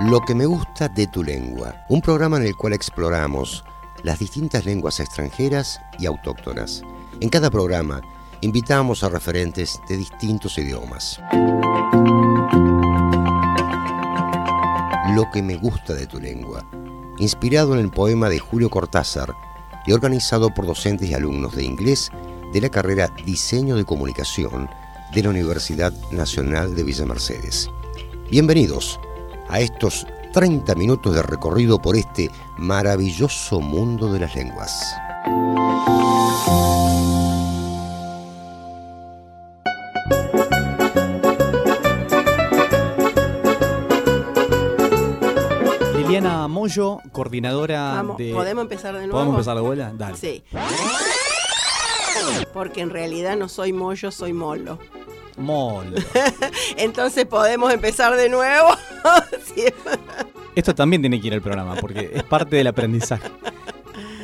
Lo que me gusta de tu lengua, un programa en el cual exploramos las distintas lenguas extranjeras y autóctonas. En cada programa invitamos a referentes de distintos idiomas. Lo que me gusta de tu lengua, inspirado en el poema de Julio Cortázar y organizado por docentes y alumnos de inglés de la carrera Diseño de Comunicación de la Universidad Nacional de Villa Mercedes. Bienvenidos a estos 30 minutos de recorrido por este maravilloso mundo de las lenguas. Liliana Moyo, coordinadora Vamos, de... ¿Podemos empezar de nuevo? ¿Podemos empezar la bola? Dale. Sí. Porque en realidad no soy mollo, soy molo. Mol. Entonces podemos empezar de nuevo. Sí. Esto también tiene que ir al programa porque es parte del aprendizaje.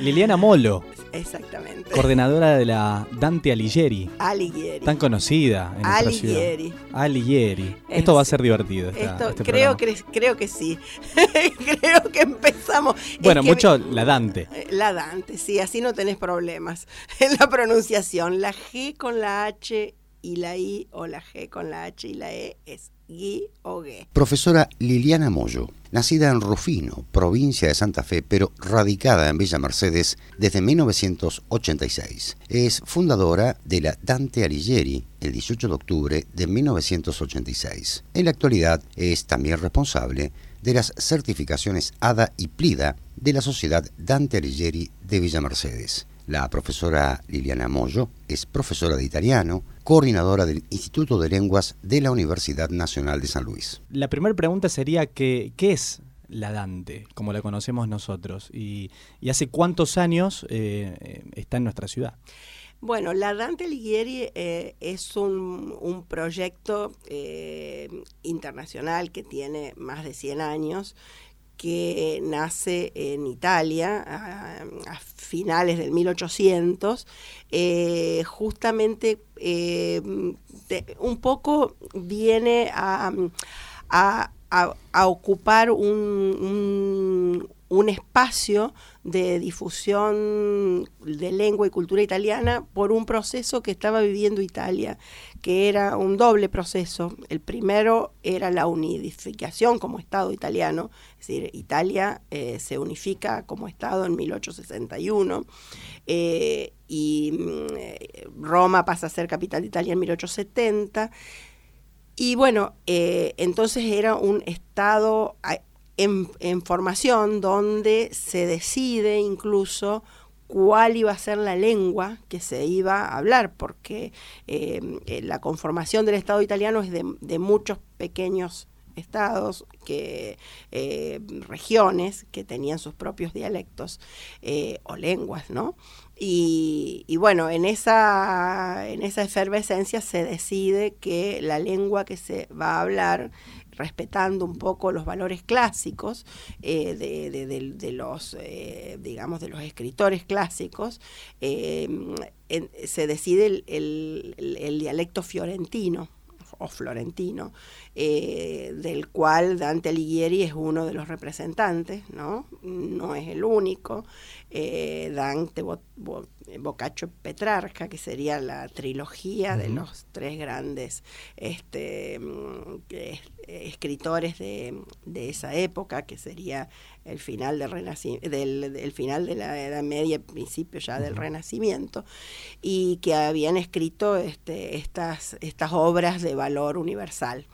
Liliana Molo, Exactamente. coordinadora de la Dante Alighieri, Alighieri. tan conocida en ciudad. Alighieri. Alighieri. Es- Esto va a ser divertido. esta- Esto este creo que creo que sí. creo que empezamos. Es Bueno, que mucho la Dante. Eh, La Dante, sí, así no tenés problemas en la pronunciación. La G con la H y la I o la G con la H y la E es Gui o G. Profesora Liliana Moyo, nacida en Rufino, provincia de Santa Fe, pero radicada en Villa Mercedes desde 1986. Es fundadora de la Dante Alighieri el 18 de octubre de 1986. En la actualidad es también responsable de las certificaciones ADA y PLIDA de la Sociedad Dante Alighieri de Villa Mercedes. La profesora Liliana Moyo es profesora de italiano, coordinadora del Instituto de Lenguas de la Universidad Nacional de San Luis. La primera pregunta sería que, ¿qué es la Dante, como la conocemos nosotros? ¿Y, y hace cuántos años eh, eh, está en nuestra ciudad? Bueno, la Dante Alighieri eh, es un, un proyecto eh, internacional que tiene más de 100 años que nace en Italia a, finales del 1800, eh, justamente eh, un poco viene a, a- ocupar un- un espacio de difusión de lengua y cultura italiana por un proceso que estaba viviendo Italia, que era un doble proceso. El primero era la unificación como Estado italiano, es decir, Italia eh, se unifica como Estado en 1861 eh, y mm, eh, Roma pasa a ser capital de Italia en 1870. Y bueno, eh, entonces era un Estado en, formación donde se decide incluso cuál iba a ser la lengua que se iba a hablar, porque eh, eh, la conformación del Estado italiano es de, muchos pequeños estados, que, eh, regiones que tenían sus propios dialectos o lenguas, ¿no? Y, y bueno, en esa, en esa efervescencia se decide que la lengua que se va a hablar respetando un poco los valores clásicos eh, de, de- de- de los, eh, digamos, de los escritores clásicos, eh, en- se decide el, el- el- el dialecto fiorentino o florentino, eh, del cual Dante Alighieri es uno de los representantes, ¿no? No es el único. Eh, Dante, Bo- Bo- Boccaccio, Petrarca, que sería la trilogía de los tres grandes este, mm, escritores de, de esa época, que sería el final del, del, del final de la Edad Media, principio ya del. Renacimiento, y que habían escrito este, estas, estas obras de valor universal.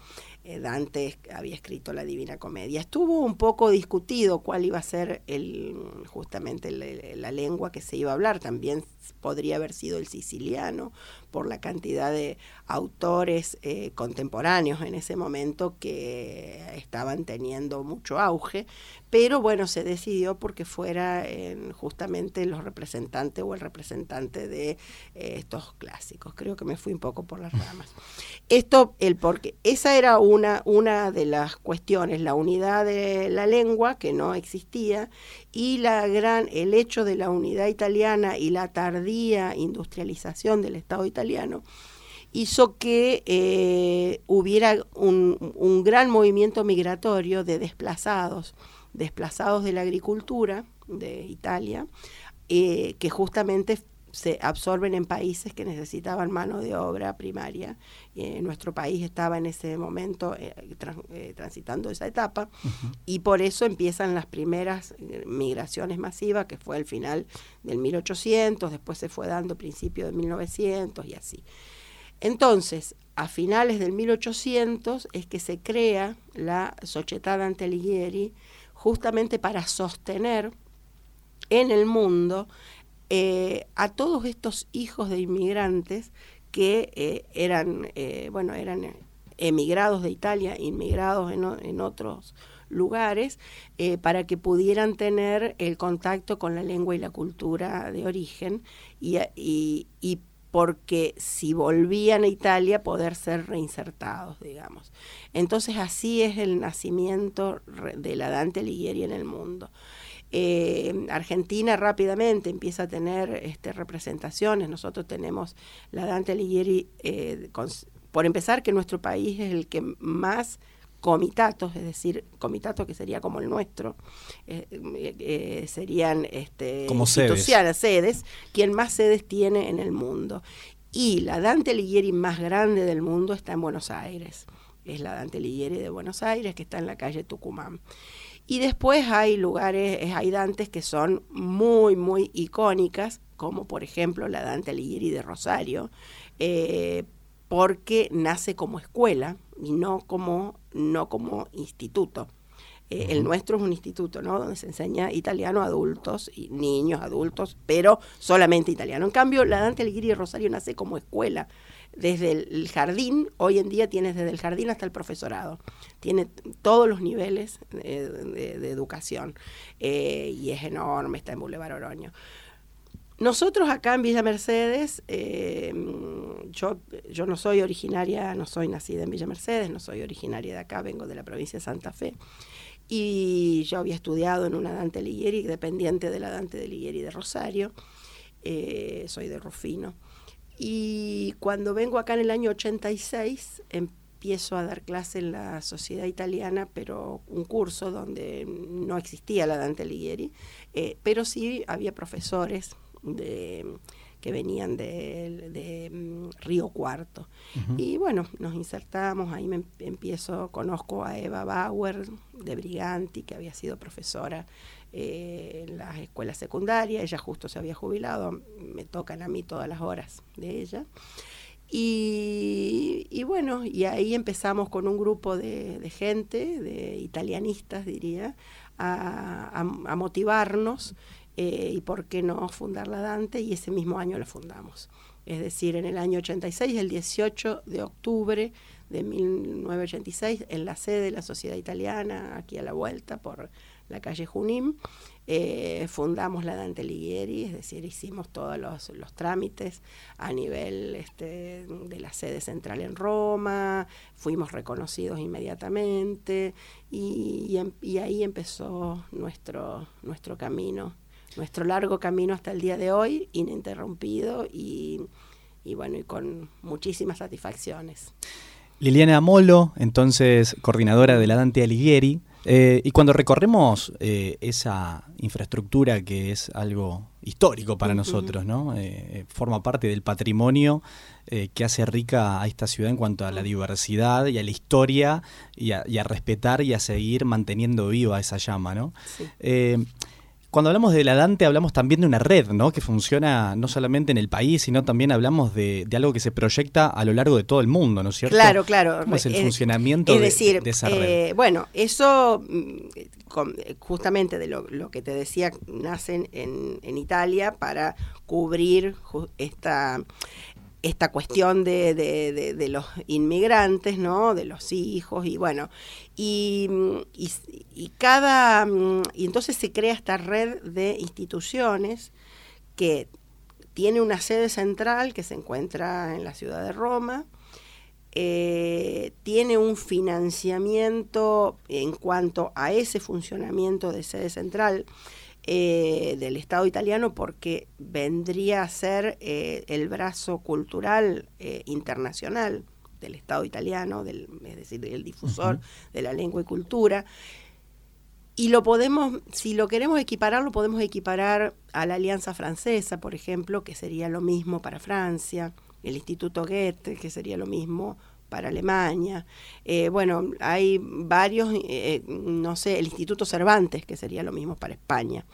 Eh, Dante había escrito la Divina Comedia. Estuvo un poco discutido cuál iba a ser el, justamente la lengua que se iba a hablar. También podría haber sido el siciliano por la cantidad de autores eh, contemporáneos en ese momento que estaban teniendo mucho auge, pero bueno, se decidió porque fuera en justamente los representantes o el representante de eh, estos clásicos. Creo que me fui un poco por las ramas. Esto, el porque, esa era una, una de las cuestiones, la unidad de la lengua que no existía y la gran, el hecho de la unidad italiana y la tardía industrialización del Estado italiano hizo que eh, hubiera un, gran movimiento migratorio de desplazados, desplazados de la agricultura de Italia, eh, que justamente se absorben en países que necesitaban mano de obra primaria. Eh, nuestro país estaba en ese momento eh, eh, transitando esa etapa y por eso empiezan las primeras migraciones masivas, que fue al final del 1800, después se fue dando principio de 1900 y así. Entonces, a finales del 1800 es que se crea la Società Dante Alighieri justamente para sostener en el mundo eh, a todos estos hijos de inmigrantes que eh, eran, eh, bueno, eran emigrados de Italia, inmigrados en, otros lugares, para que pudieran tener el contacto con la lengua y la cultura de origen y, y porque si volvían a Italia poder ser reinsertados, digamos. Entonces así es el nacimiento de la Dante Alighieri en el mundo. Eh, Argentina rápidamente empieza a tener este, representaciones. Nosotros tenemos la Dante Alighieri, eh, por empezar, que nuestro país es el que más comitatos, es decir, comitatos que sería como el nuestro, eh, serían este, como sedes. sedes, quien más sedes tiene en el mundo. Y la Dante Alighieri más grande del mundo está en Buenos Aires. Es la Dante Alighieri de Buenos Aires, que está en la calle Tucumán. Y después hay lugares, eh, hay Dantes que son muy, muy icónicas, como por ejemplo la Dante Alighieri de Rosario, eh, porque nace como escuela y no como, no como instituto. Eh, el nuestro es un instituto, ¿no? Donde se enseña italiano a adultos y niños, adultos, pero solamente italiano. En cambio, la Dante Alighieri Rosario nace como escuela desde el jardín, hoy en día tienes desde el jardín hasta el profesorado, tiene todos los niveles de, educación eh, y es enorme, está en Boulevard Oroño. Nosotros acá en Villa Mercedes, eh, yo, yo no soy originaria, no soy nacida en Villa Mercedes, no soy originaria de acá, vengo de la provincia de Santa Fe. Y yo había estudiado en una Dante Alighieri, dependiente de la Dante de Alighieri de Rosario. Eh, soy de Rufino. Y cuando vengo acá en el año 86, empiezo a dar clase en la sociedad italiana, pero un curso donde no existía la Dante Alighieri, eh, pero sí había profesores de que venían de, mm, Río Cuarto. Y bueno, nos insertamos, ahí me empiezo, conozco a Eva Bauer de Briganti, que había sido profesora eh, en las escuelas secundarias, ella justo se había jubilado, me tocan a mí todas las horas de ella. Y, bueno, y ahí empezamos con un grupo de, gente, de italianistas diría, a, motivarnos eh, y por qué no fundar la Dante y ese mismo año la fundamos. Es decir, en el año 86, el 18 de octubre de 1986, en la sede de la Sociedad Italiana, aquí a la vuelta por la calle Junín. Eh, fundamos la Dante Alighieri, es decir, hicimos todos los, trámites a nivel este, de la sede central en Roma, fuimos reconocidos inmediatamente y, em, ahí empezó nuestro, nuestro camino, nuestro largo camino hasta el día de hoy, ininterrumpido y, y bueno, y con muchísimas satisfacciones. Liliana Molo, entonces coordinadora de la Dante Alighieri, eh, y cuando recorremos eh, esa infraestructura que es algo histórico para nosotros, ¿no? Eh, forma parte del patrimonio que hace rica a esta ciudad en cuanto a la diversidad y a la historia y a, y a respetar y a seguir manteniendo viva esa llama, ¿no? Sí. Cuando hablamos de la Dante hablamos también de una red, ¿no? Que funciona no solamente en el país, sino también hablamos de, algo que se proyecta a lo largo de todo el mundo, ¿no es cierto? Claro, claro. ¿Cómo es el funcionamiento de, esa red? Eh, bueno, eso mm, justamente de lo, que te decía, nace en, en Italia para cubrir esta esta cuestión de, de, de, los inmigrantes, ¿no? De los hijos y bueno, y, y, cada, y entonces se crea esta red de instituciones que tiene una sede central que se encuentra en la ciudad de Roma, eh, tiene un financiamiento en cuanto a ese funcionamiento de sede central, eh, del Estado italiano porque vendría a ser eh, el brazo cultural eh, internacional del Estado italiano, del, es decir, el difusor de la lengua y cultura. Y lo podemos, si lo queremos equiparar, lo podemos equiparar a la Alianza Francesa, por ejemplo, que sería lo mismo para Francia, el Instituto Goethe, que sería lo mismo para Alemania. Eh, bueno, hay varios, eh, no sé, el Instituto Cervantes, que sería lo mismo para España.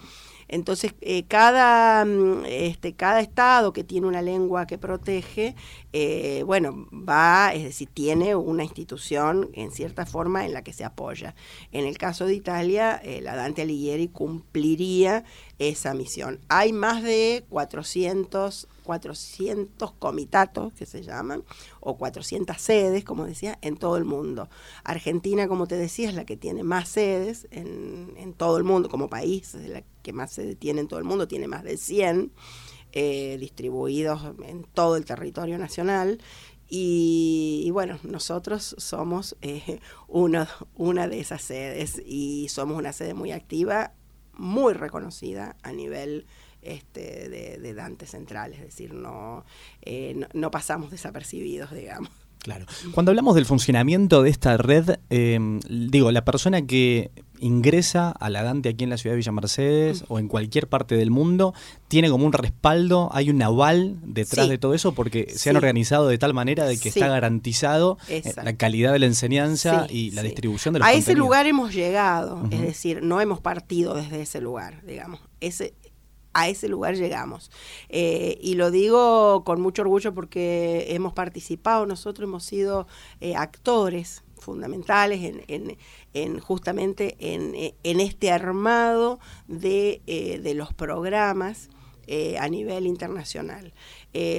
Entonces, eh, cada, mm, este, cada estado que tiene una lengua que protege, eh, bueno, va, es decir, tiene una institución en cierta forma en la que se apoya. En el caso de Italia, eh, la Dante Alighieri cumpliría esa misión. Hay más de 400 400 comitatos que se llaman, o 400 sedes, como decía, en todo el mundo. Argentina, como te decía, es la que tiene más sedes en, en todo el mundo, como país, es la que más sedes tiene en todo el mundo, tiene más de 100 eh, distribuidos en todo el territorio nacional. Y, bueno, nosotros somos eh, una de esas sedes y somos una sede muy activa, muy reconocida a nivel este, de, de Dante Central, es decir, no, eh, no, no pasamos desapercibidos, digamos. Claro. Cuando hablamos del funcionamiento de esta red, eh, digo, la persona que ingresa a la Dante aquí en la ciudad de Villa Mercedes o en cualquier parte del mundo, tiene como un respaldo, hay un aval detrás Sí. de todo eso porque se han organizado de tal manera de que Sí. está garantizado eh, Exacto. la calidad de la enseñanza y la distribución de los A ese lugar hemos llegado, es decir, no hemos partido desde ese lugar, digamos. Ese, a ese lugar llegamos. Eh, y lo digo con mucho orgullo porque hemos participado, nosotros hemos sido eh, actores fundamentales en, en- en justamente en, en este armado de, eh, de los programas a nivel internacional.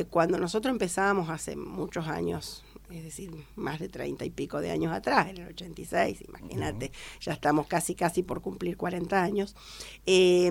Cuando nosotros empezábamos hace muchos años, es decir, más de treinta y pico de años atrás, en el 86, imagínate, ya estamos casi, casi por cumplir 40 años, eh,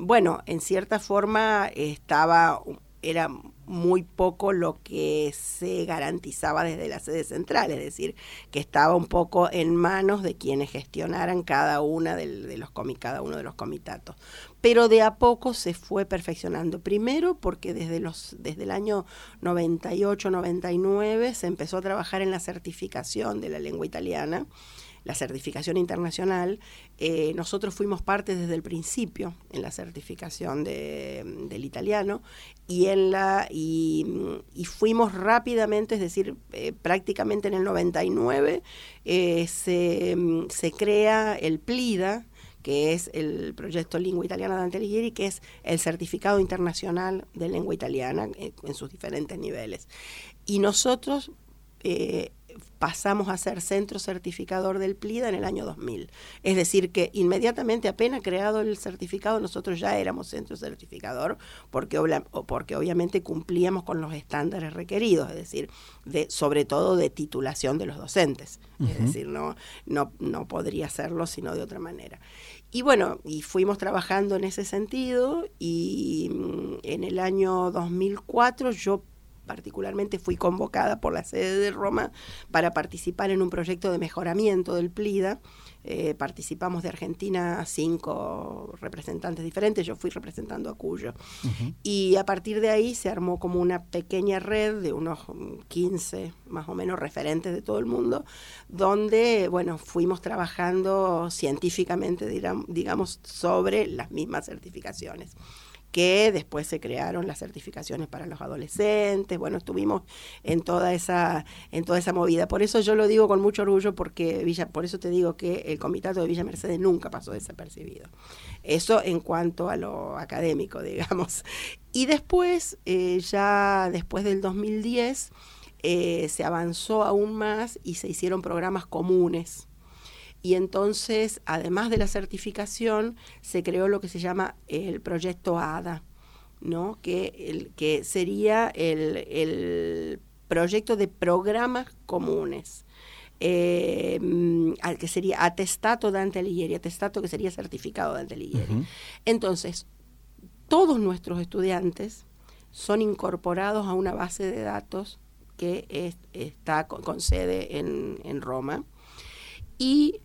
bueno, en cierta forma estaba, era muy poco lo que se garantizaba desde la sede central, es decir, que estaba un poco en manos de quienes gestionaran cada una de los cada uno de los comitatos. Pero de a poco se fue perfeccionando. Primero porque desde los desde el año 98, 99 se empezó a trabajar en la certificación de la lengua italiana la certificación internacional, eh, nosotros fuimos parte desde el principio en la certificación de- del italiano y en la y, y fuimos rápidamente, es decir, eh, prácticamente en el 99 eh, se, se crea el PLIDA, que es el proyecto Lingua Italiana Dante Alighieri, que es el certificado internacional de lengua italiana eh, en sus diferentes niveles. Y nosotros eh, pasamos a ser centro certificador del PLIDA en el año 2000. Es decir, que inmediatamente apenas creado el certificado, nosotros ya éramos centro certificador porque, obviamente cumplíamos con los estándares requeridos, es decir, de, sobre todo de titulación de los docentes. Es decir, no, no, no podría hacerlo sino de otra manera. Y bueno, y fuimos trabajando en ese sentido y mm, en el año 2004 yo particularmente fui convocada por la sede de Roma para participar en un proyecto de mejoramiento del PLIDA. Eh, participamos de Argentina cinco representantes diferentes, yo fui representando a Cuyo. Y a partir de ahí se armó como una pequeña red de unos mm, 15 más o menos referentes de todo el mundo, donde, bueno, fuimos trabajando científicamente, digamos, sobre las mismas certificaciones que después se crearon las certificaciones para los adolescentes, bueno, estuvimos en toda esa en toda esa movida. Por eso yo lo digo con mucho orgullo porque Villa, por eso te digo que el comitato de Villa Mercedes nunca pasó desapercibido. Eso en cuanto a lo académico, digamos. Y después, eh, ya después del 2010, eh, se avanzó aún más y se hicieron programas comunes. Y entonces, además de la certificación, se creó lo que se llama el proyecto ADA, ¿no? que, el, que sería el, el proyecto de programas comunes. Eh, que sería atestato Dante Alighieri, atestato que sería certificado Dante Alighieri. Ujú. Entonces, todos nuestros estudiantes son incorporados a una base de datos que es- está con, con sede en, en Roma y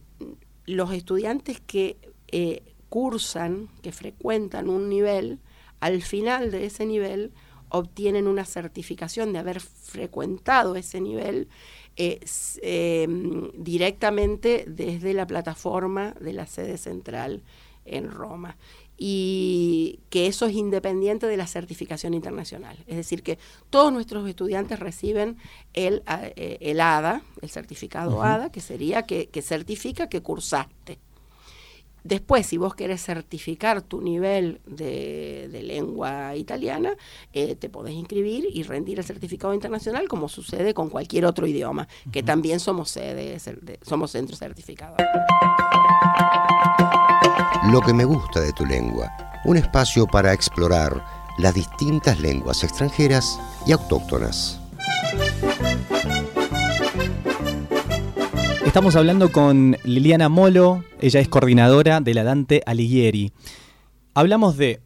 los estudiantes que eh, cursan, que frecuentan un nivel, al final de ese nivel obtienen una certificación de haber frecuentado ese nivel eh, em, directamente desde la plataforma de la sede central en Roma y que eso es independiente de la certificación internacional. Es decir, que todos nuestros estudiantes reciben el, eh, el ADA, el certificado ADA, que sería que, que certifica que cursaste. Después, si vos querés certificar tu nivel de, lengua italiana, eh, te podés inscribir y rendir el certificado internacional como sucede con cualquier otro idioma, que también somos sede, somos centro certificado. Lo que me gusta de tu lengua, un espacio para explorar las distintas lenguas extranjeras y autóctonas. Estamos hablando con Liliana Molo, ella es coordinadora de la Dante Alighieri. Hablamos de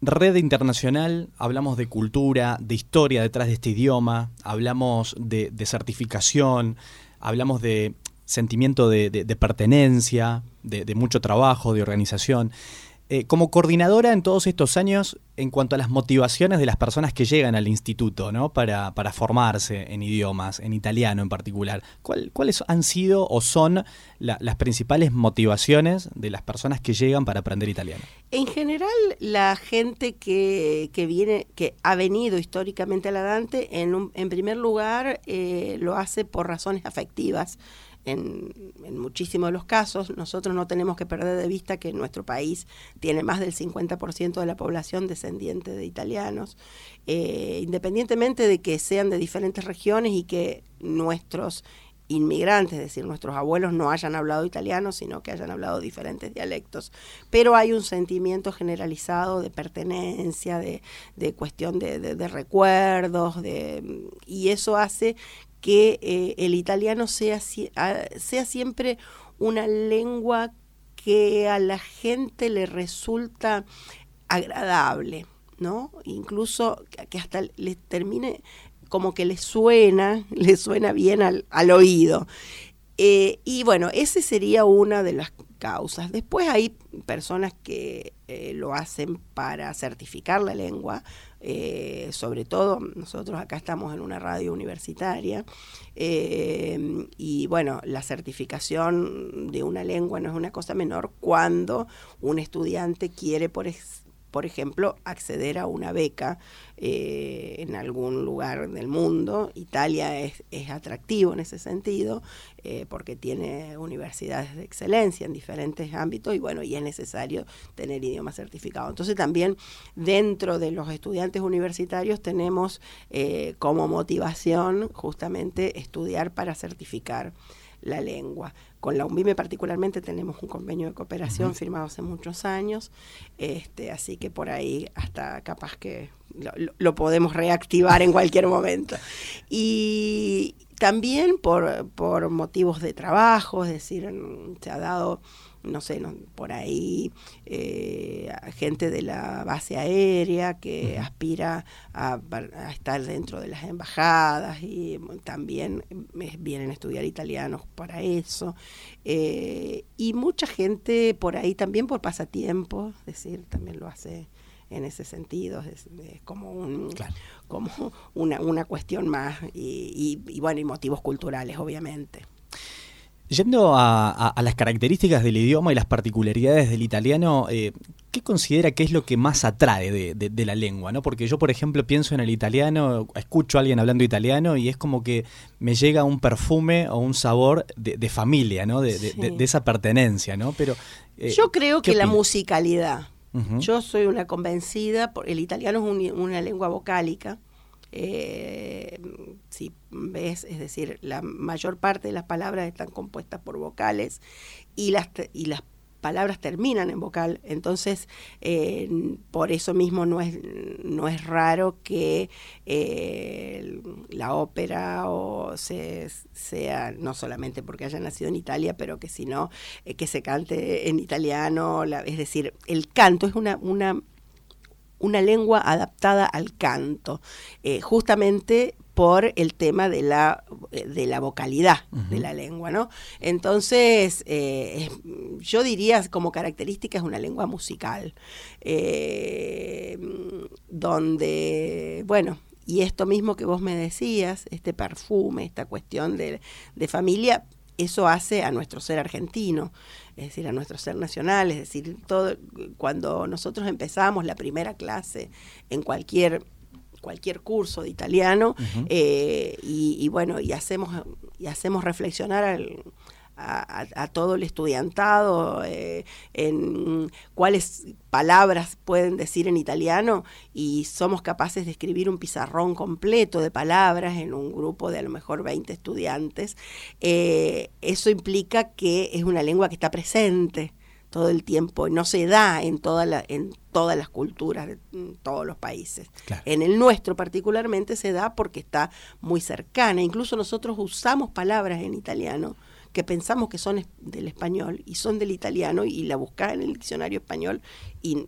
red internacional, hablamos de cultura, de historia detrás de este idioma, hablamos de, certificación, hablamos de sentimiento de, pertenencia, de, mucho trabajo, de organización. Eh, como coordinadora en todos estos años, en cuanto a las motivaciones de las personas que llegan al instituto, ¿no? Para, formarse en idiomas, en italiano en particular, ¿cuáles han sido o son las principales motivaciones de las personas que llegan para aprender italiano? En general, la gente que, viene, que ha venido históricamente a la Dante, en, primer lugar, eh, lo hace por razones afectivas en, muchísimos de los casos, nosotros no tenemos que perder de vista que nuestro país tiene más del 50% de la población descendiente de italianos, eh, independientemente de que sean de diferentes regiones y que nuestros inmigrantes, es decir, nuestros abuelos no hayan hablado italiano, sino que hayan hablado diferentes dialectos. Pero hay un sentimiento generalizado de pertenencia, de, cuestión de, de, recuerdos, de, y eso hace que eh, el italiano sea, sea siempre una lengua que a la gente le resulta agradable, ¿no? Incluso que hasta le termine como que le suena, le suena bien al, oído. Eh, y bueno, ese sería una de las causas. Después hay personas que eh, lo hacen para certificar la lengua, eh, sobre todo nosotros acá estamos en una radio universitaria eh, y bueno, la certificación de una lengua no es una cosa menor cuando un estudiante quiere, por, por ejemplo, acceder a una beca eh, en algún lugar del mundo. Italia es, atractivo en ese sentido eh, porque tiene universidades de excelencia en diferentes ámbitos y bueno, y es necesario tener idioma certificado. Entonces también dentro de los estudiantes universitarios tenemos eh, como motivación justamente estudiar para certificar la lengua. Con la UNVIME particularmente tenemos un convenio de cooperación firmado hace muchos años, este, así que por ahí hasta capaz que lo, podemos reactivar en cualquier momento. Y también por, por motivos de trabajo, es decir, se ha dado no sé, por ahí eh, gente de la base aérea que aspira a, estar dentro de las embajadas y también vienen a estudiar italianos para eso. Eh, y mucha gente por ahí también por pasatiempo, es decir, también lo hace en ese sentido, es, como, un, como una, una cuestión más y, y bueno, y motivos culturales, obviamente. Yendo a, las características del idioma y las particularidades del italiano, eh, ¿qué considera que es lo que más atrae de, la lengua? ¿no? Porque yo, por ejemplo, pienso en el italiano, escucho a alguien hablando italiano y es como que me llega un perfume o un sabor de, familia, ¿no? de, esa pertenencia. ¿no? Pero, eh, yo creo que la musicalidad. Yo soy una convencida, por, el italiano es una lengua vocálica eh, si ves, es decir, la mayor parte de las palabras están compuestas por vocales y las, y las palabras terminan en vocal, entonces eh, por eso mismo no es, no es raro que eh, la ópera o se, sea, no solamente porque haya nacido en Italia, pero que si no, que se cante en italiano, es decir, el canto es una, una una lengua adaptada al canto, eh, justamente por el tema de la, de la vocalidad de la lengua, ¿no? Entonces, eh, yo diría como característica es una lengua musical, eh, donde, bueno, y esto mismo que vos me decías, este perfume, esta cuestión de, de familia, eso hace a nuestro ser argentino, es decir, a nuestro ser nacional, es decir, todo cuando nosotros empezamos la primera clase en cualquier cualquier curso de italiano eh, y, bueno y hacemos y hacemos reflexionar al, a, todo el estudiantado eh, en cuáles palabras pueden decir en italiano y somos capaces de escribir un pizarrón completo de palabras en un grupo de a lo mejor 20 estudiantes, eh, eso implica que es una lengua que está presente todo el tiempo, no se da en, toda la, en todas las culturas de todos los países. En el nuestro particularmente se da porque está muy cercana, incluso nosotros usamos palabras en italiano que pensamos que son del español y son del italiano y la buscas en el diccionario español y,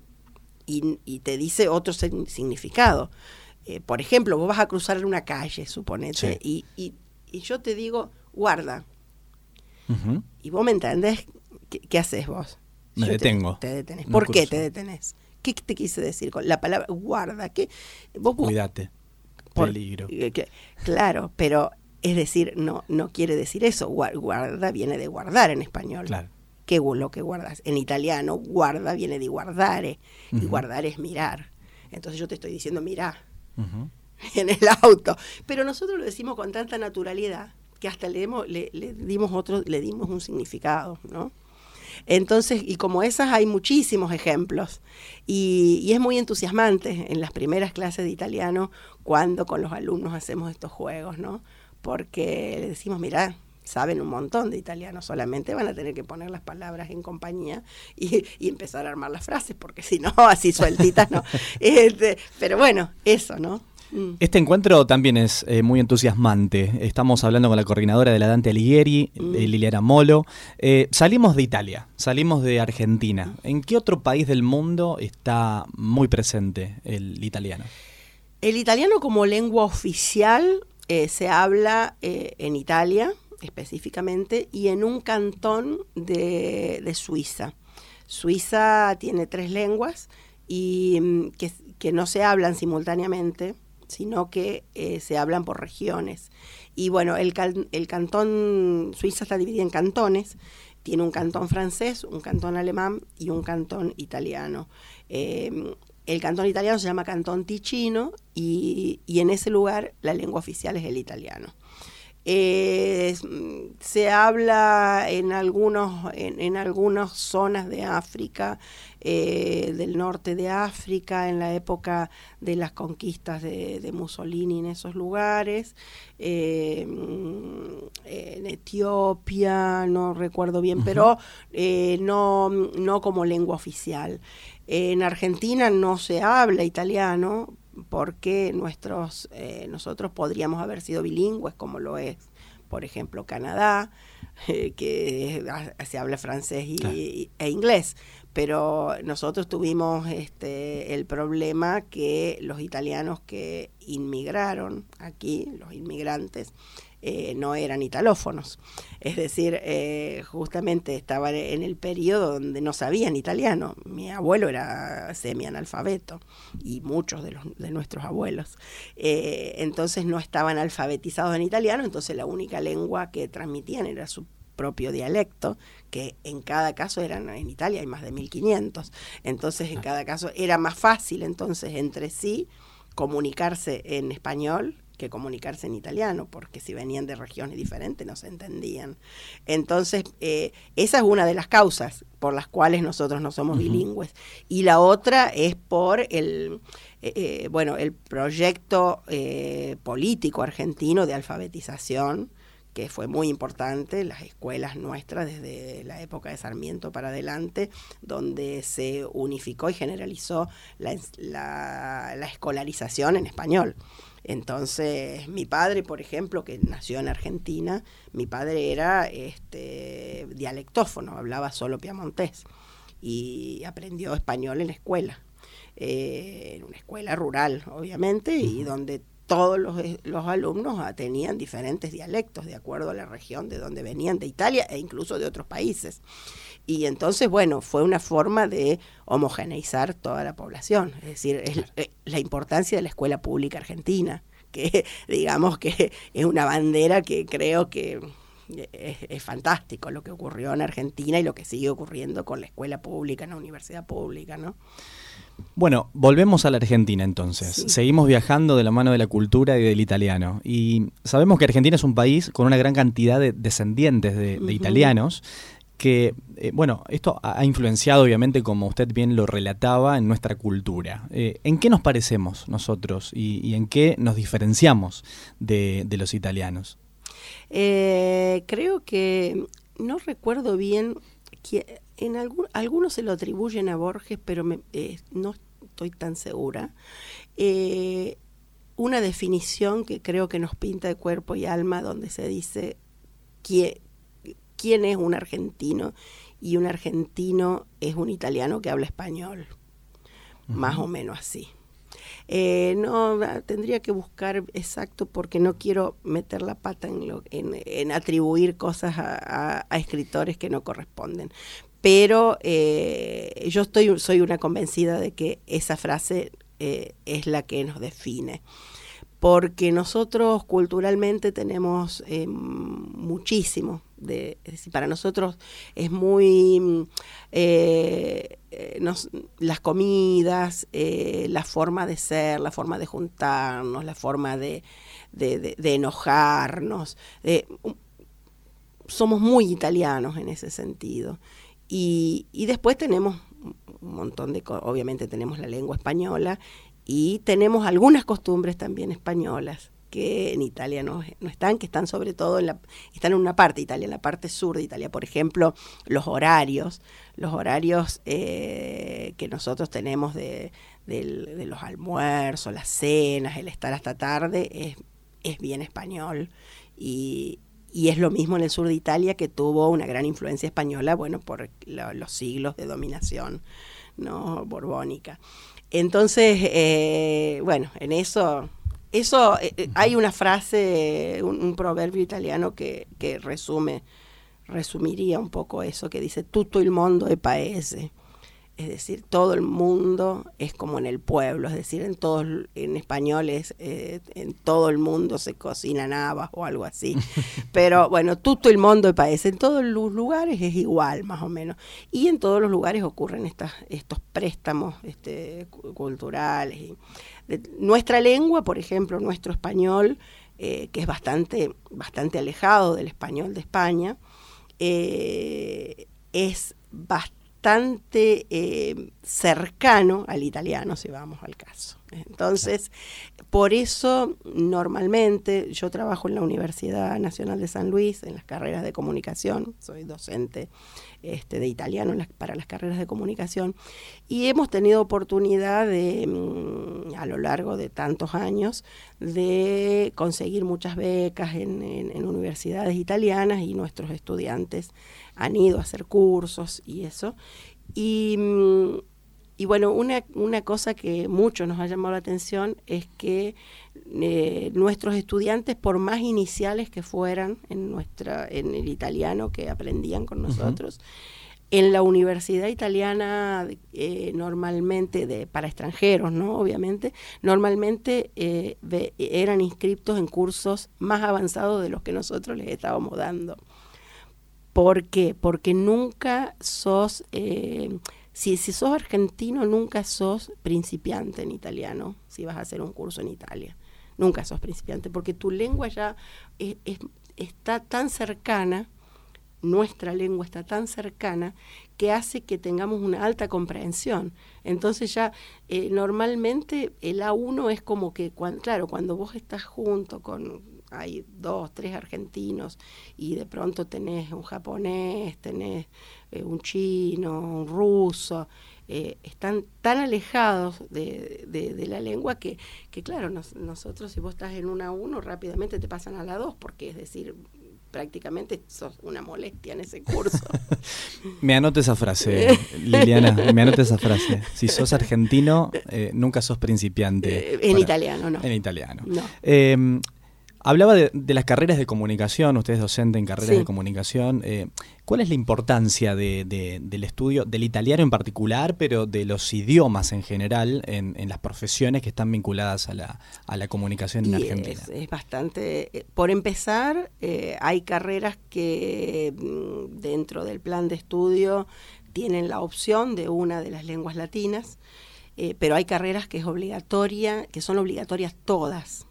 y, te dice otro significado. Eh, por ejemplo, vos vas a cruzar una calle, suponete, y, y, yo te digo, guarda. Y vos me entendés, ¿qué, haces vos? Me detengo. Te, detenés. ¿Por qué te detenés? ¿Qué te quise decir con la palabra guarda? ¿Qué? Vos Cuídate. Peligro. Eh, claro, pero es decir, no, no quiere decir eso. Guarda viene de guardar en español. Claro. ¿Qué lo que guardas? En italiano, guarda viene de guardare. Y guardar es mirar. Entonces yo te estoy diciendo, mirá. En el auto. Pero nosotros lo decimos con tanta naturalidad que hasta le, le, dimos otro, le dimos un significado, ¿no? Entonces, y como esas hay muchísimos ejemplos. Y, y, es muy entusiasmante en las primeras clases de italiano cuando con los alumnos hacemos estos juegos, ¿no? Porque le decimos, mira, saben un montón de italiano, solamente van a tener que poner las palabras en compañía y, empezar a armar las frases, porque si no, así sueltitas no. Este, pero bueno, eso, ¿no? Mm. Este encuentro también es eh, muy entusiasmante. Estamos hablando con la coordinadora de la Dante Alighieri, mm. Liliana Molo. Eh, salimos de Italia, salimos de Argentina. ¿En qué otro país del mundo está muy presente el italiano? El italiano como lengua oficial eh, se habla eh, en Italia específicamente y en un cantón de, Suiza. Suiza tiene tres lenguas y mm, que, no se hablan simultáneamente, sino que eh, se hablan por regiones. Y bueno, el, el cantón Suiza está dividido en cantones, tiene un cantón francés, un cantón alemán y un cantón italiano. El cantón italiano se llama Cantón Ticino y, en ese lugar la lengua oficial es el italiano. se habla en algunos en, algunas zonas de África eh, del norte de África en la época de las conquistas de, Mussolini en esos lugares eh, en Etiopía no recuerdo bien pero eh, no no como lengua oficial en Argentina no se habla italiano porque nuestros, eh, nosotros podríamos haber sido bilingües como lo es, por ejemplo, Canadá, eh, que se habla francés y, e inglés. Pero nosotros tuvimos este, el problema que los italianos que inmigraron aquí, los inmigrantes, eh, no eran italófonos. Es decir, eh, justamente estaban en el periodo donde no sabían italiano. Mi abuelo era semi-analfabeto y muchos de, los, de nuestros abuelos. Eh, entonces no estaban alfabetizados en italiano, entonces la única lengua que transmitían era su propio dialecto, que en cada caso eran en Italia hay más de 1500. Entonces en cada caso era más fácil entonces entre sí comunicarse en español que comunicarse en italiano, porque si venían de regiones diferentes no se entendían. Entonces, eh, esa es una de las causas por las cuales nosotros no somos bilingües. Y la otra es por el, eh, eh, bueno, el proyecto político argentino de alfabetización, que fue muy importante, las escuelas nuestras desde la época de Sarmiento para adelante, donde se unificó y generalizó la, la escolarización en español. Entonces, mi padre, por ejemplo, que nació en Argentina, mi padre era este, dialectófono, hablaba solo piamontés y aprendió español en la escuela, eh, en una escuela rural, obviamente, y donde todos los, los, alumnos tenían diferentes dialectos de acuerdo a la región de donde venían, de Italia e incluso de otros países. Y entonces, bueno, fue una forma de homogeneizar toda la población, es decir, es la importancia de la escuela pública argentina, que digamos que es una bandera que creo que es, fantástico lo que ocurrió en Argentina y lo que sigue ocurriendo con la escuela pública, en la universidad pública, ¿no? Bueno, volvemos a la Argentina entonces. Seguimos viajando de la mano de la cultura y del italiano. Y sabemos que Argentina es un país con una gran cantidad de descendientes de, italianos que, eh, bueno, esto ha influenciado obviamente, como usted bien lo relataba, en nuestra cultura. Eh, ¿En qué nos parecemos nosotros y, en qué nos diferenciamos de los italianos? Eh, creo que no recuerdo bien que en algún, algunos se lo atribuyen a Borges, pero eh, no estoy tan segura. Eh, una definición que creo que nos pinta de cuerpo y alma, donde se dice quién, quién es un argentino y un argentino es un italiano que habla español, más o menos así. Eh, no, tendría que buscar exacto porque no quiero meter la pata en, lo, en, atribuir cosas a, escritores que no corresponden. Pero eh, yo estoy, soy una convencida de que esa frase eh, es la que nos define porque nosotros culturalmente tenemos muchísimo de, para nosotros es muy eh, eh, las comidas, eh, la forma de ser, la forma de juntarnos, la forma de, enojarnos. somos muy italianos en ese sentido. Y, y después tenemos un montón de, obviamente tenemos la lengua española y tenemos algunas costumbres también españolas que en Italia no, están, que están sobre todo en la, están en una parte de Italia, en la parte sur de Italia. Por ejemplo, los horarios, los horarios eh, que nosotros tenemos de, los almuerzos, las cenas, el estar hasta tarde, es, es bien español. Y, y, es lo mismo en el sur de Italia que tuvo una gran influencia española, bueno, por los siglos de dominación no borbónica. Entonces, eh, bueno, en eso eso, eh, eh, hay una frase, un, proverbio italiano que, que, resume, resumiría un poco eso, que dice, tutto il mondo è paese. Es decir, todo el mundo es como en el pueblo, es decir, en todos, en español es, eh, en todo el mundo se cocinan habas o algo así. Pero bueno, tutto el mundo paese, en todos los lugares es igual, más o menos. Y en todos los lugares ocurren estas, estos préstamos este, culturales. Y, nuestra lengua, por ejemplo, nuestro español, eh, que es bastante, bastante alejado del español de España, eh, es bastante eh, cercano al italiano, si vamos al caso. Entonces, por eso normalmente yo trabajo en la Universidad Nacional de San Luis, en las carreras de comunicación, soy docente este, de italiano para las carreras de comunicación y hemos tenido oportunidad mm, a lo largo de tantos años, de conseguir muchas becas en, universidades italianas y nuestros estudiantes han ido a hacer cursos y eso. Y, mm, y bueno, una, una cosa que mucho nos ha llamado la atención es que eh, nuestros estudiantes, por más iniciales que fueran en, nuestra, en el italiano que aprendían con nosotros, en la universidad italiana eh, normalmente de para extranjeros no obviamente normalmente eh, eran inscriptos en cursos más avanzados de los que nosotros les estábamos dando ¿por qué? porque nunca sos si, si sos argentino, nunca sos principiante en italiano, si vas a hacer un curso en Italia. Nunca sos principiante, porque tu lengua ya está tan cercana, nuestra lengua está tan cercana, que hace que tengamos una alta comprensión. Entonces ya eh, normalmente el A1 es como que, claro, cuando vos estás junto con, hay dos, tres argentinos y de pronto tenés un japonés, tenés eh, un chino, un ruso, eh, están tan alejados de, de, la lengua que, que claro, nosotros si vos estás en una uno, rápidamente te pasan a la dos, porque es decir, prácticamente sos una molestia en ese curso. me anoto esa frase, Liliana, me anoto esa frase. Si sos argentino, eh, nunca sos principiante. Eh, en italiano, no. En italiano. No. Hablaba de, las carreras de comunicación, usted es docente en carreras de comunicación. Eh, ¿Cuál es la importancia del estudio del italiano en particular, pero de los idiomas en general en, las profesiones que están vinculadas a la, comunicación en Argentina? Es, bastante. Eh, por empezar, eh, hay carreras que mm, dentro del plan de estudio tienen la opción de una de las lenguas latinas, pero hay carreras que es obligatoria, que son obligatorias todas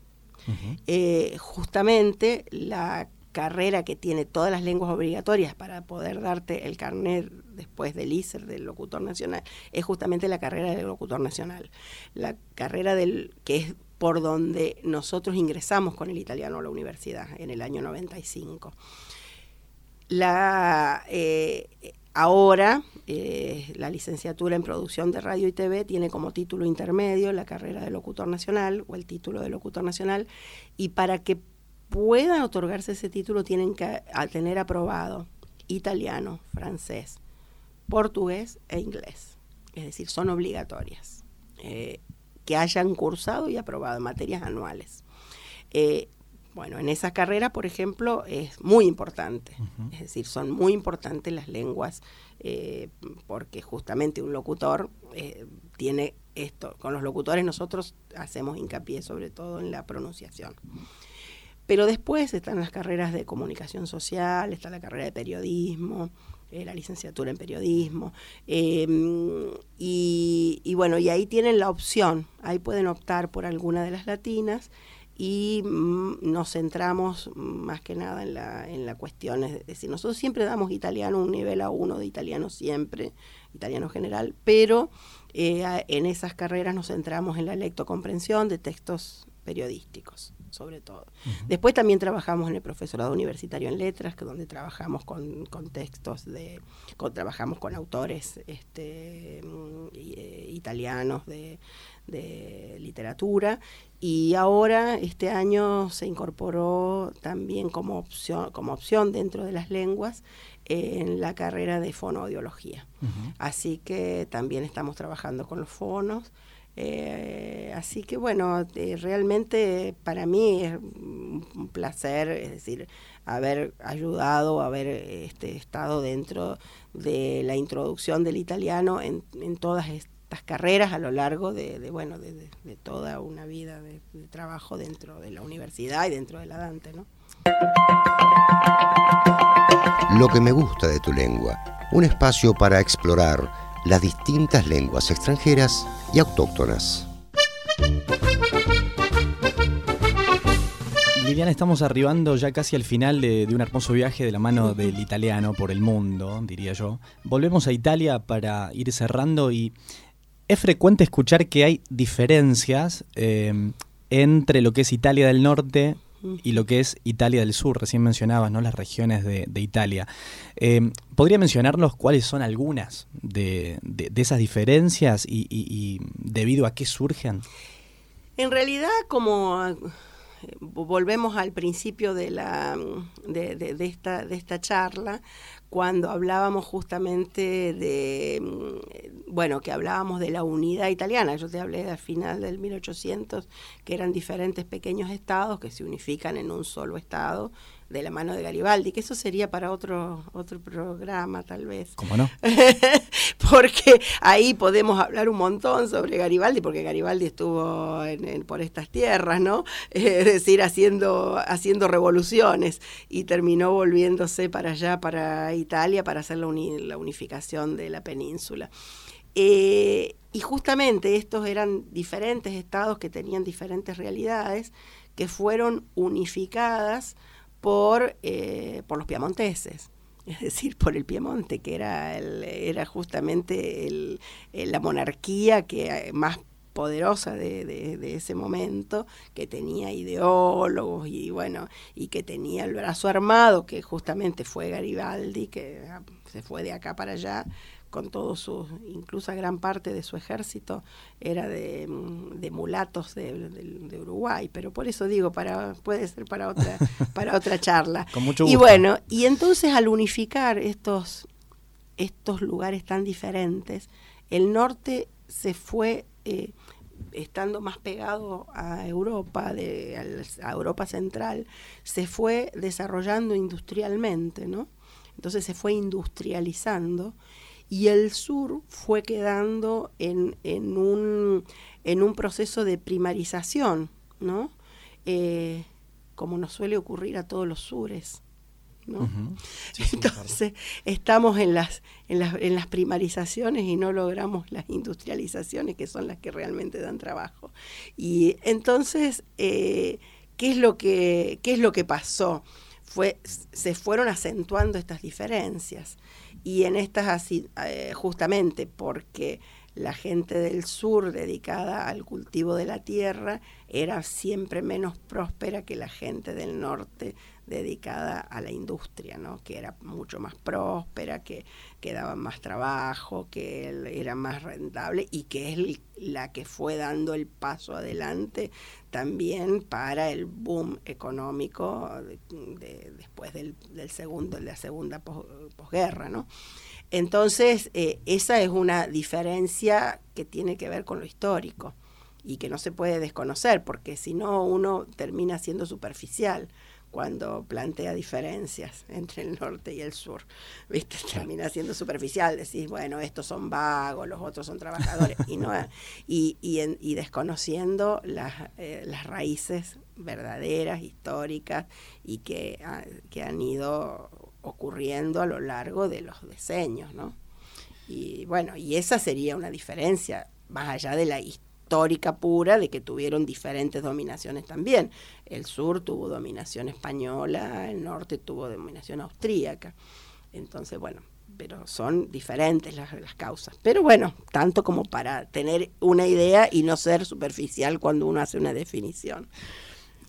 eh, justamente la carrera que tiene todas las lenguas obligatorias para poder darte el carnet después del ISER, del locutor nacional, es justamente la carrera del locutor nacional. La carrera del que es por donde nosotros ingresamos con el italiano a la universidad en el año 95. La, eh, Ahora, eh, la licenciatura en producción de radio y TV tiene como título intermedio la carrera de locutor nacional o el título de locutor nacional y para que puedan otorgarse ese título tienen que tener aprobado italiano, francés, portugués e inglés. Es decir, son obligatorias. Eh, que hayan cursado y aprobado materias anuales. Eh, bueno, en esa carrera, por ejemplo, es muy importante. Es decir, son muy importantes las lenguas eh, porque justamente un locutor eh, tiene esto. Con los locutores nosotros hacemos hincapié sobre todo en la pronunciación. Pero después están las carreras de comunicación social, está la carrera de periodismo, eh, la licenciatura en periodismo. Em, y, y, bueno, y ahí tienen la opción, ahí pueden optar por alguna de las latinas y mm, nos centramos más que nada en la, en la cuestión, es decir, nosotros siempre damos italiano, un nivel A1 de italiano siempre, italiano general, pero eh, en esas carreras nos centramos en la lectocomprensión de textos periodísticos, sobre todo. Después también trabajamos en el profesorado universitario en letras, que donde trabajamos con, con textos de, trabajamos con autores este, mm, eh, italianos de, de literatura y ahora este año se incorporó también como opción, como opción dentro de las lenguas en la carrera de fonoaudiología. Así que también estamos trabajando con los fonos. Eh, así que bueno, eh, realmente para mí es un placer, es decir, haber ayudado, haber este, estado dentro de la introducción del italiano en, todas estas carreras a lo largo de, bueno de, toda una vida de, trabajo dentro de la universidad y dentro de la Dante, ¿no? Lo que me gusta de tu lengua, un espacio para explorar las distintas lenguas extranjeras y autóctonas. Liliana, estamos arribando ya casi al final de, un hermoso viaje de la mano del italiano por el mundo, diría yo. Volvemos a Italia para ir cerrando y es frecuente escuchar que hay diferencias eh, entre lo que es Italia del Norte y lo que es Italia del Sur. Recién mencionabas ¿no? las regiones de, Italia. Eh, ¿Podría mencionarnos cuáles son algunas de, esas diferencias y, debido a qué surgen? En realidad, como eh, volvemos al principio de, la, de, esta, de esta charla, cuando hablábamos justamente de, mm, bueno, que hablábamos de la unidad italiana. Yo te hablé al final del 1800, que eran diferentes pequeños estados que se unifican en un solo estado de la mano de Garibaldi, que eso sería para otro, otro programa tal vez. ¿Cómo no? porque ahí podemos hablar un montón sobre Garibaldi, porque Garibaldi estuvo por estas tierras, ¿no? es decir, haciendo, haciendo revoluciones y terminó volviéndose para allá, para Italia, para hacer la, unificación de la península. Eh, y justamente estos eran diferentes estados que tenían diferentes realidades, que fueron unificadas por, eh, por los piamonteses, es decir, por el Piemonte, que era, era justamente la monarquía que eh, más poderosa de, ese momento, que tenía ideólogos y bueno, y que tenía el brazo armado, que justamente fue Garibaldi, que se fue de acá para allá con todo su, incluso gran parte de su ejército era de, mulatos de, Uruguay, pero por eso digo, para, puede ser para otra, para otra charla. Y bueno, y entonces al unificar estos, estos lugares tan diferentes, el norte se fue eh, estando más pegado a Europa, de, a Europa central, se fue desarrollando industrialmente, ¿no? Entonces se fue industrializando y el sur fue quedando en, en, un, en un proceso de primarización, ¿no? Eh, como nos suele ocurrir a todos los sures. Entonces, estamos en las, en, las, en las primarizaciones y no logramos las industrializaciones que son las que realmente dan trabajo. Y entonces, eh, ¿qué, es lo que, ¿qué es lo que pasó? Fue, se fueron acentuando estas diferencias y en estas eh, justamente porque la gente del sur dedicada al cultivo de la tierra era siempre menos próspera que la gente del norte dedicada a la industria, ¿no? que era mucho más próspera, que, daba más trabajo, que era más rentable y que es la que fue dando el paso adelante también para el boom económico de, después del, segundo, de la segunda posguerra. ¿no? Entonces, eh, esa es una diferencia que tiene que ver con lo histórico y que no se puede desconocer, porque si no uno termina siendo superficial cuando plantea diferencias entre el norte y el sur. ¿Viste? Termina siendo superficial, decís, bueno, estos son vagos, los otros son trabajadores, y, no, y, y, y desconociendo las, eh, las raíces verdaderas, históricas, y que, ah, que han ido ocurriendo a lo largo de los decenios, ¿no? Y bueno, y esa sería una diferencia, más allá de la histórica pura, de que tuvieron diferentes dominaciones también. El sur tuvo dominación española, el norte tuvo dominación austríaca. Entonces, bueno, pero son diferentes las, las, causas. Pero bueno, tanto como para tener una idea y no ser superficial cuando uno hace una definición.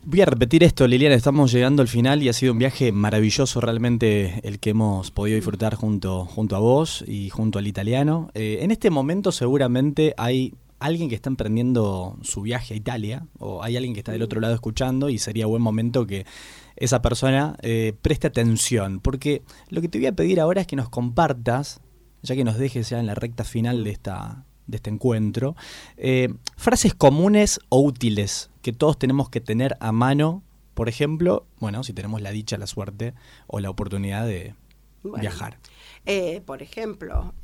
Voy a repetir esto, Liliana, estamos llegando al final y ha sido un viaje maravilloso realmente el que hemos podido disfrutar junto, junto a vos y junto al italiano. Eh, en este momento seguramente hay alguien que está emprendiendo su viaje a Italia o hay alguien que está del otro lado escuchando y sería buen momento que esa persona eh, preste atención, porque lo que te voy a pedir ahora es que nos compartas, ya que nos dejes ya en la recta final de esta, de este encuentro, eh, frases comunes o útiles que todos tenemos que tener a mano, por ejemplo, bueno, si tenemos la dicha, la suerte o la oportunidad de viajar. Eh, por ejemplo,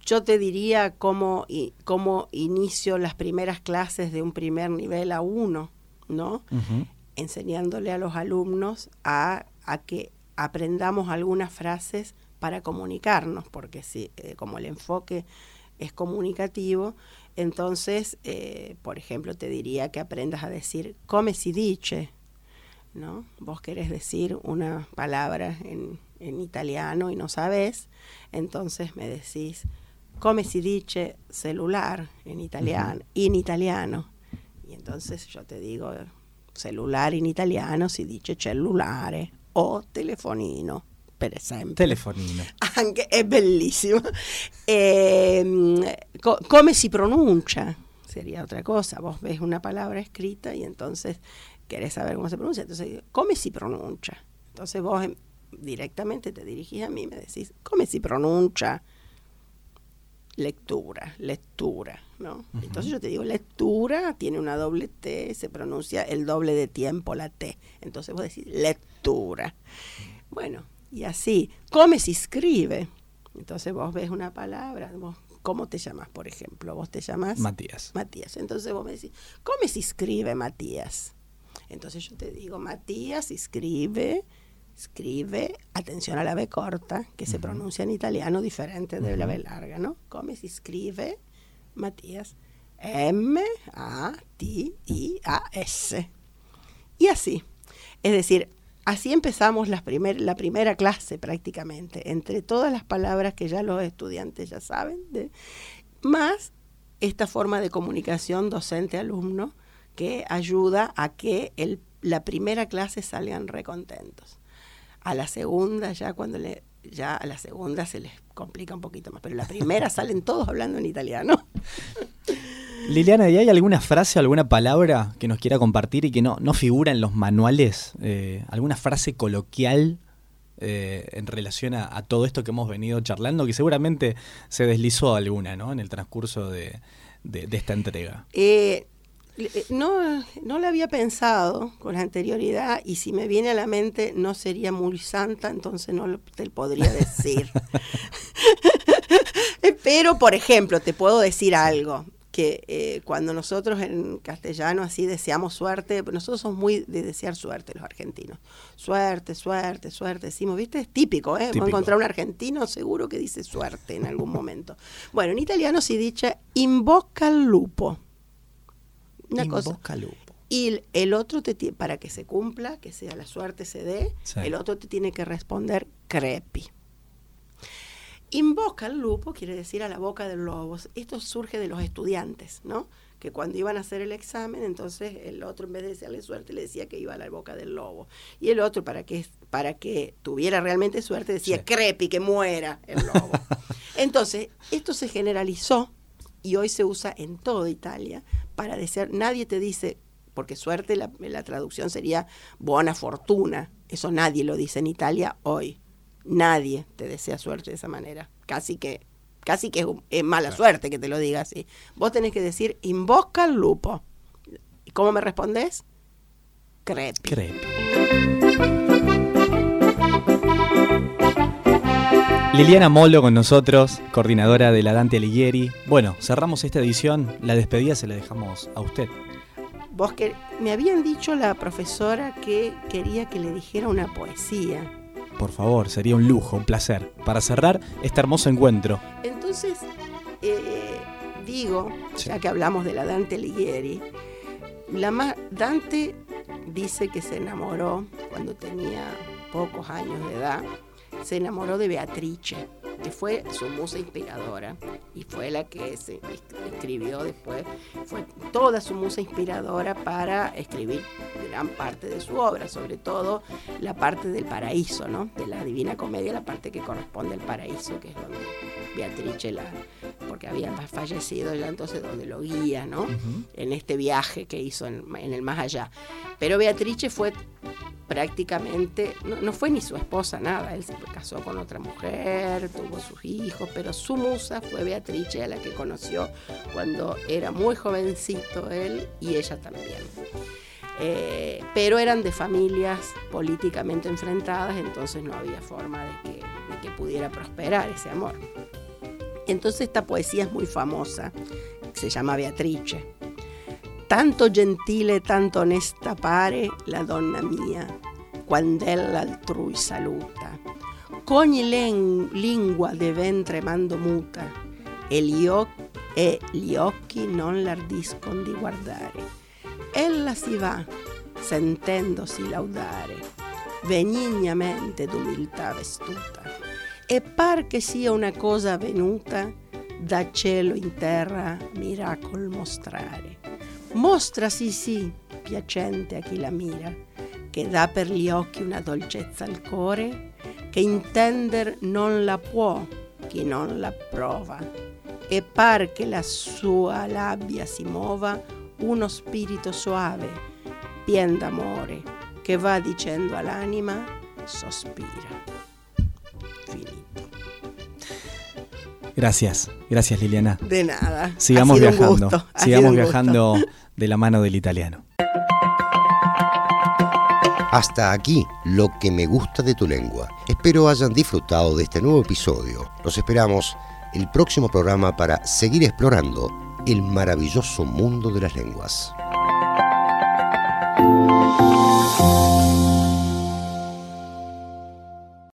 yo te diría cómo, cómo inicio las primeras clases de un primer nivel a uno, ¿no? Enseñándole a los alumnos a, a que aprendamos algunas frases para comunicarnos, porque si, eh, como el enfoque es comunicativo, entonces, eh, por ejemplo, te diría que aprendas a decir come si dice, ¿no? Vos querés decir una palabra en, en italiano y no sabes, entonces me decís come si dice celular en italiano, in italiano. Y entonces yo te digo celular in italiano si dice cellulare o telefonino per esempio. Telefonino. Anche, è bellissimo. Eh, co come si pronuncia? Sería otra cosa. Vos ves una palabra escrita y entonces querés saber cómo se pronuncia. Entonces, ¿cómo se pronuncia? Entonces vos directamente te dirigís a mí y me decís, ¿cómo se pronuncia? Lectura, lectura, ¿no? Uh -huh. Entonces yo te digo, lectura tiene una doble T, se pronuncia el doble de tiempo la T. Entonces vos decís, lectura. Bueno, y así. Come si escribe. Entonces vos ves una palabra, vos, ¿cómo te llamas, por ejemplo? Vos te llamas Matías. Matías. Entonces vos me decís, ¿cómo se escribe Matías? Entonces yo te digo, Matías escribe, escribe, atención a la B corta, que uh -huh. se pronuncia en italiano diferente de uh -huh. la B larga, ¿no? ¿Cómo se escribe Matías? M-A-T-I-A-S. Y así. Es decir, así empezamos la, primer, la primera clase prácticamente, entre todas las palabras que ya los estudiantes ya saben, de, más esta forma de comunicación docente-alumno que ayuda a que el, la primera clase salgan recontentos. A la segunda, ya cuando le, ya a la segunda se les complica un poquito más, pero la primera salen todos hablando en italiano. Liliana, ¿y hay alguna frase, alguna palabra que nos quiera compartir y que no, no figura en los manuales? Eh, ¿Alguna frase coloquial eh, en relación a, todo esto que hemos venido charlando? Que seguramente se deslizó alguna ¿no? en el transcurso de, esta entrega. Eh, no, no la había pensado con anterioridad y si me viene a la mente no sería muy santa, entonces no te podría decir. Pero, por ejemplo, te puedo decir algo que eh, cuando nosotros en castellano así deseamos suerte, nosotros somos muy de desear suerte los argentinos. Suerte, suerte, suerte, decimos, ¿viste? Es típico, ¿eh? A encontrar un argentino seguro que dice suerte en algún momento. bueno, en italiano se dice invoca al lupo. Una cosa. lupo. Y el otro, te para que se cumpla, que sea la suerte se dé, el otro te tiene que responder crepi. Invoca al lupo quiere decir a la boca del lobo. Esto surge de los estudiantes, ¿no? Que cuando iban a hacer el examen, entonces el otro en vez de decirle suerte le decía que iba a la boca del lobo. Y el otro, para que, para que tuviera realmente suerte, decía crepi, que muera el lobo. entonces, esto se generalizó y hoy se usa en toda Italia para decir, nadie te dice, porque suerte la, la traducción sería buena fortuna. Eso nadie lo dice en Italia hoy nadie te desea suerte de esa manera. Casi que, casi que es, mala suerte que te lo diga así. Vos tenés que decir, invoca al lupo. ¿Y cómo me respondes? Crepi. Crepi. Liliana Molo con nosotros, coordinadora de la Dante Alighieri. Bueno, cerramos esta edición. La despedida se la dejamos a usted. Vos que me habían dicho la profesora que quería que le dijera una poesía por favor, sería un lujo, un placer, para cerrar este hermoso encuentro. Entonces, eh, digo, ya que hablamos de la Dante Alighieri, la Dante dice que se enamoró cuando tenía pocos años de edad, se enamoró de Beatrice que fue su musa inspiradora y fue la que se escribió después, fue toda su musa inspiradora para escribir gran parte de su obra, sobre todo la parte del paraíso, ¿no? De la Divina Comedia, la parte que corresponde al paraíso, que es donde Beatrice la porque había fallecido ya entonces donde lo guía, ¿no? En este viaje que hizo en, en el más allá. Pero Beatrice fue prácticamente, no, fue ni su esposa, nada, él se casó con otra mujer, tuvo sus hijos, pero su musa fue Beatrice, a la que conoció cuando era muy jovencito él y ella también. Eh, pero eran de familias políticamente enfrentadas, entonces no había forma de que, de que pudiera prosperar ese amor. Entonces esta poesía es muy famosa, se llama Beatrice tanto gentile, tanto onesta pare la donna mia, quando ella altrui saluta. Cogni len, lingua de ventre mando muta, e gli, occhi, e gli occhi non l'ardiscon di guardare. Ella si va, sentendosi laudare, benignamente d'umiltà vestuta, e par che sia una cosa venuta da cielo in terra miracol mostrare Mostra sì sì, piacente a chi la mira, che dà per gli occhi una dolcezza al cuore, che intender non la può chi non la prova, e par che la sua labbia si muova uno spirito soave, pien d'amore, che va dicendo all'anima, sospira. Gracias, gracias Liliana. De nada. Sigamos viajando, sigamos viajando de la mano del italiano. Hasta aquí lo que me gusta de tu lengua. Espero hayan disfrutado de este nuevo episodio. Los esperamos el próximo programa para seguir explorando el maravilloso mundo de las lenguas.